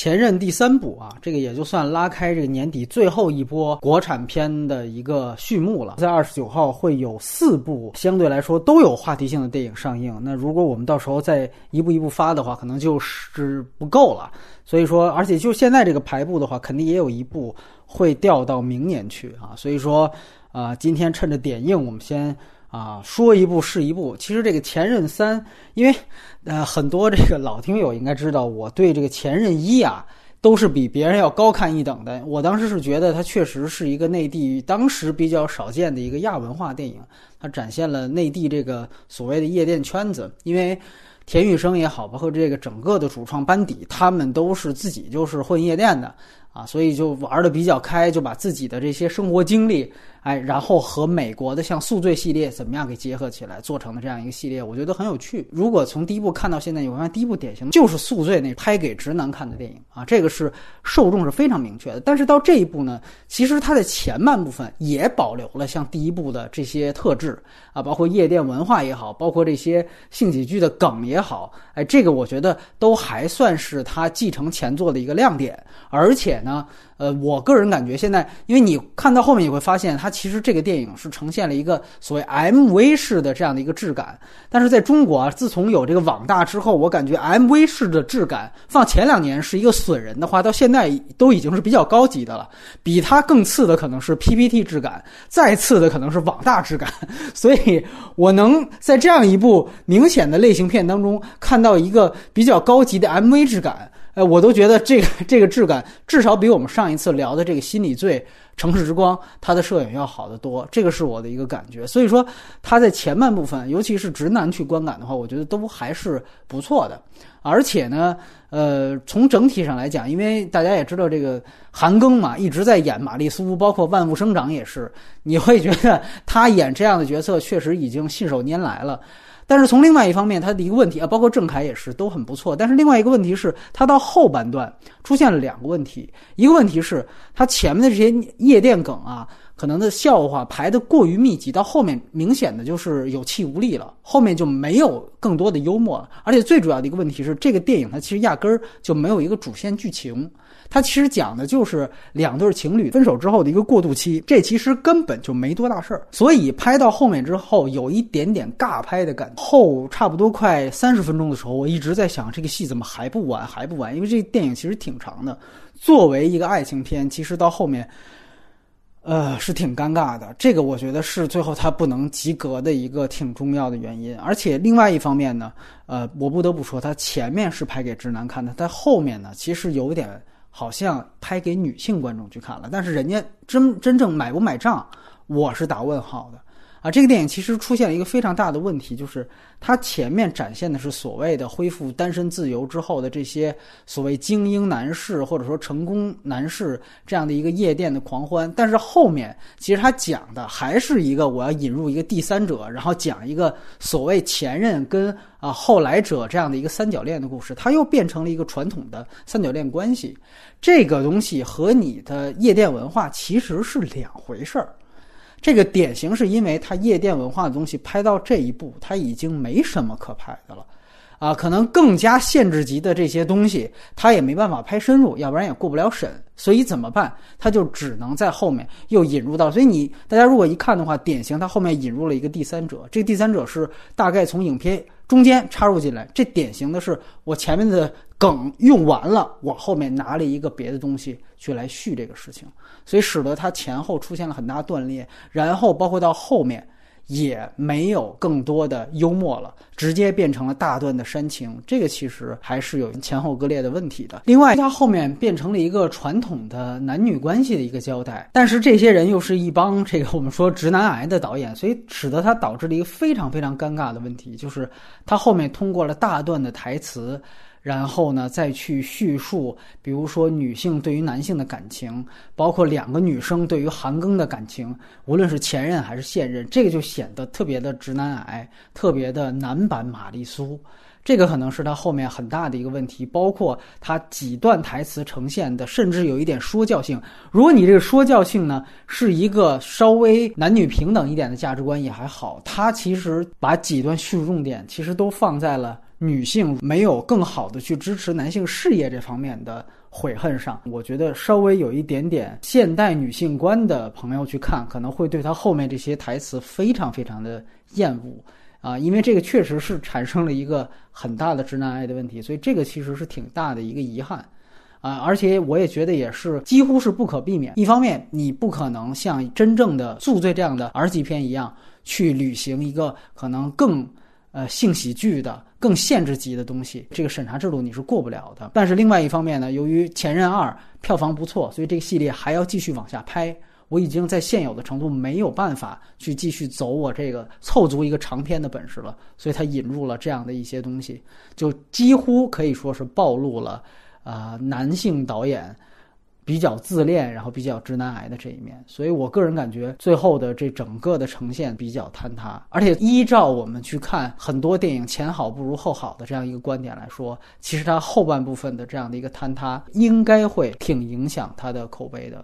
前任第三部啊，这个也就算拉开这个年底最后一波国产片的一个序幕了。在二十九号会有四部相对来说都有话题性的电影上映。那如果我们到时候再一步一步发的话，可能就是不够了。所以说，而且就现在这个排布的话，肯定也有一部会调到明年去啊。所以说，啊，今天趁着点映，我们先。啊，说一部是一部。其实这个《前任三》，因为呃很多这个老听友应该知道，我对这个《前任一》啊都是比别人要高看一等的。我当时是觉得它确实是一个内地当时比较少见的一个亚文化电影，它展现了内地这个所谓的夜店圈子。因为田雨生也好，包括这个整个的主创班底，他们都是自己就是混夜店的啊，所以就玩的比较开，就把自己的这些生活经历。哎，然后和美国的像《宿醉》系列怎么样给结合起来做成的这样一个系列，我觉得很有趣。如果从第一部看到现在，你会发现第一部典型就是《宿醉》那拍给直男看的电影啊，这个是受众是非常明确的。但是到这一部呢，其实它的前半部分也保留了像第一部的这些特质啊，包括夜店文化也好，包括这些性喜剧的梗也好，哎，这个我觉得都还算是它继承前作的一个亮点。而且呢。呃，我个人感觉现在，因为你看到后面，你会发现它其实这个电影是呈现了一个所谓 MV 式的这样的一个质感。但是在中国啊，自从有这个网大之后，我感觉 MV 式的质感放前两年是一个损人的话，到现在都已经是比较高级的了。比它更次的可能是 PPT 质感，再次的可能是网大质感。所以我能在这样一部明显的类型片当中看到一个比较高级的 MV 质感。哎，我都觉得这个 这个质感至少比我们上一次聊的这个《心理罪》《城市之光》它的摄影要好得多，这个是我的一个感觉。所以说，它在前半部分，尤其是直男去观感的话，我觉得都还是不错的。而且呢，呃，从整体上来讲，因为大家也知道这个韩庚嘛，一直在演玛丽苏，包括《万物生长》也是，你会觉得他演这样的角色确实已经信手拈来了。但是从另外一方面，他的一个问题啊，包括郑恺也是都很不错。但是另外一个问题是，他到后半段出现了两个问题。一个问题是，他前面的这些夜店梗啊，可能的笑话排的过于密集，到后面明显的就是有气无力了，后面就没有更多的幽默了。而且最主要的一个问题是，这个电影它其实压根儿就没有一个主线剧情。它其实讲的就是两对情侣分手之后的一个过渡期，这其实根本就没多大事儿，所以拍到后面之后有一点点尬拍的感觉。后差不多快三十分钟的时候，我一直在想这个戏怎么还不完还不完，因为这电影其实挺长的。作为一个爱情片，其实到后面，呃，是挺尴尬的。这个我觉得是最后他不能及格的一个挺重要的原因。而且另外一方面呢，呃，我不得不说，他前面是拍给直男看的，但后面呢，其实有点。好像拍给女性观众去看了，但是人家真真正买不买账，我是打问号的。啊，这个电影其实出现了一个非常大的问题，就是它前面展现的是所谓的恢复单身自由之后的这些所谓精英男士或者说成功男士这样的一个夜店的狂欢，但是后面其实他讲的还是一个我要引入一个第三者，然后讲一个所谓前任跟啊后来者这样的一个三角恋的故事，它又变成了一个传统的三角恋关系，这个东西和你的夜店文化其实是两回事儿。这个典型是因为他夜店文化的东西拍到这一步，他已经没什么可拍的了，啊，可能更加限制级的这些东西，他也没办法拍深入，要不然也过不了审。所以怎么办？他就只能在后面又引入到。所以你大家如果一看的话，典型他后面引入了一个第三者，这个第三者是大概从影片中间插入进来。这典型的是我前面的梗用完了，我后面拿了一个别的东西去来续这个事情。所以使得它前后出现了很大断裂，然后包括到后面也没有更多的幽默了，直接变成了大段的煽情，这个其实还是有前后割裂的问题的。另外，它后面变成了一个传统的男女关系的一个交代，但是这些人又是一帮这个我们说直男癌的导演，所以使得它导致了一个非常非常尴尬的问题，就是他后面通过了大段的台词。然后呢，再去叙述，比如说女性对于男性的感情，包括两个女生对于韩庚的感情，无论是前任还是现任，这个就显得特别的直男癌，特别的男版玛丽苏。这个可能是他后面很大的一个问题，包括他几段台词呈现的，甚至有一点说教性。如果你这个说教性呢，是一个稍微男女平等一点的价值观也还好，他其实把几段叙述重点其实都放在了。女性没有更好的去支持男性事业这方面的悔恨上，我觉得稍微有一点点现代女性观的朋友去看，可能会对他后面这些台词非常非常的厌恶啊，因为这个确实是产生了一个很大的直男癌的问题，所以这个其实是挺大的一个遗憾。啊，而且我也觉得也是几乎是不可避免。一方面，你不可能像真正的《宿醉》这样的 R 级片一样去履行一个可能更呃性喜剧的、更限制级的东西，这个审查制度你是过不了的。但是另外一方面呢，由于《前任二》票房不错，所以这个系列还要继续往下拍。我已经在现有的程度没有办法去继续走我这个凑足一个长篇的本事了，所以他引入了这样的一些东西，就几乎可以说是暴露了。啊，男性导演比较自恋，然后比较直男癌的这一面，所以我个人感觉最后的这整个的呈现比较坍塌。而且依照我们去看很多电影前好不如后好的这样一个观点来说，其实它后半部分的这样的一个坍塌，应该会挺影响它的口碑的。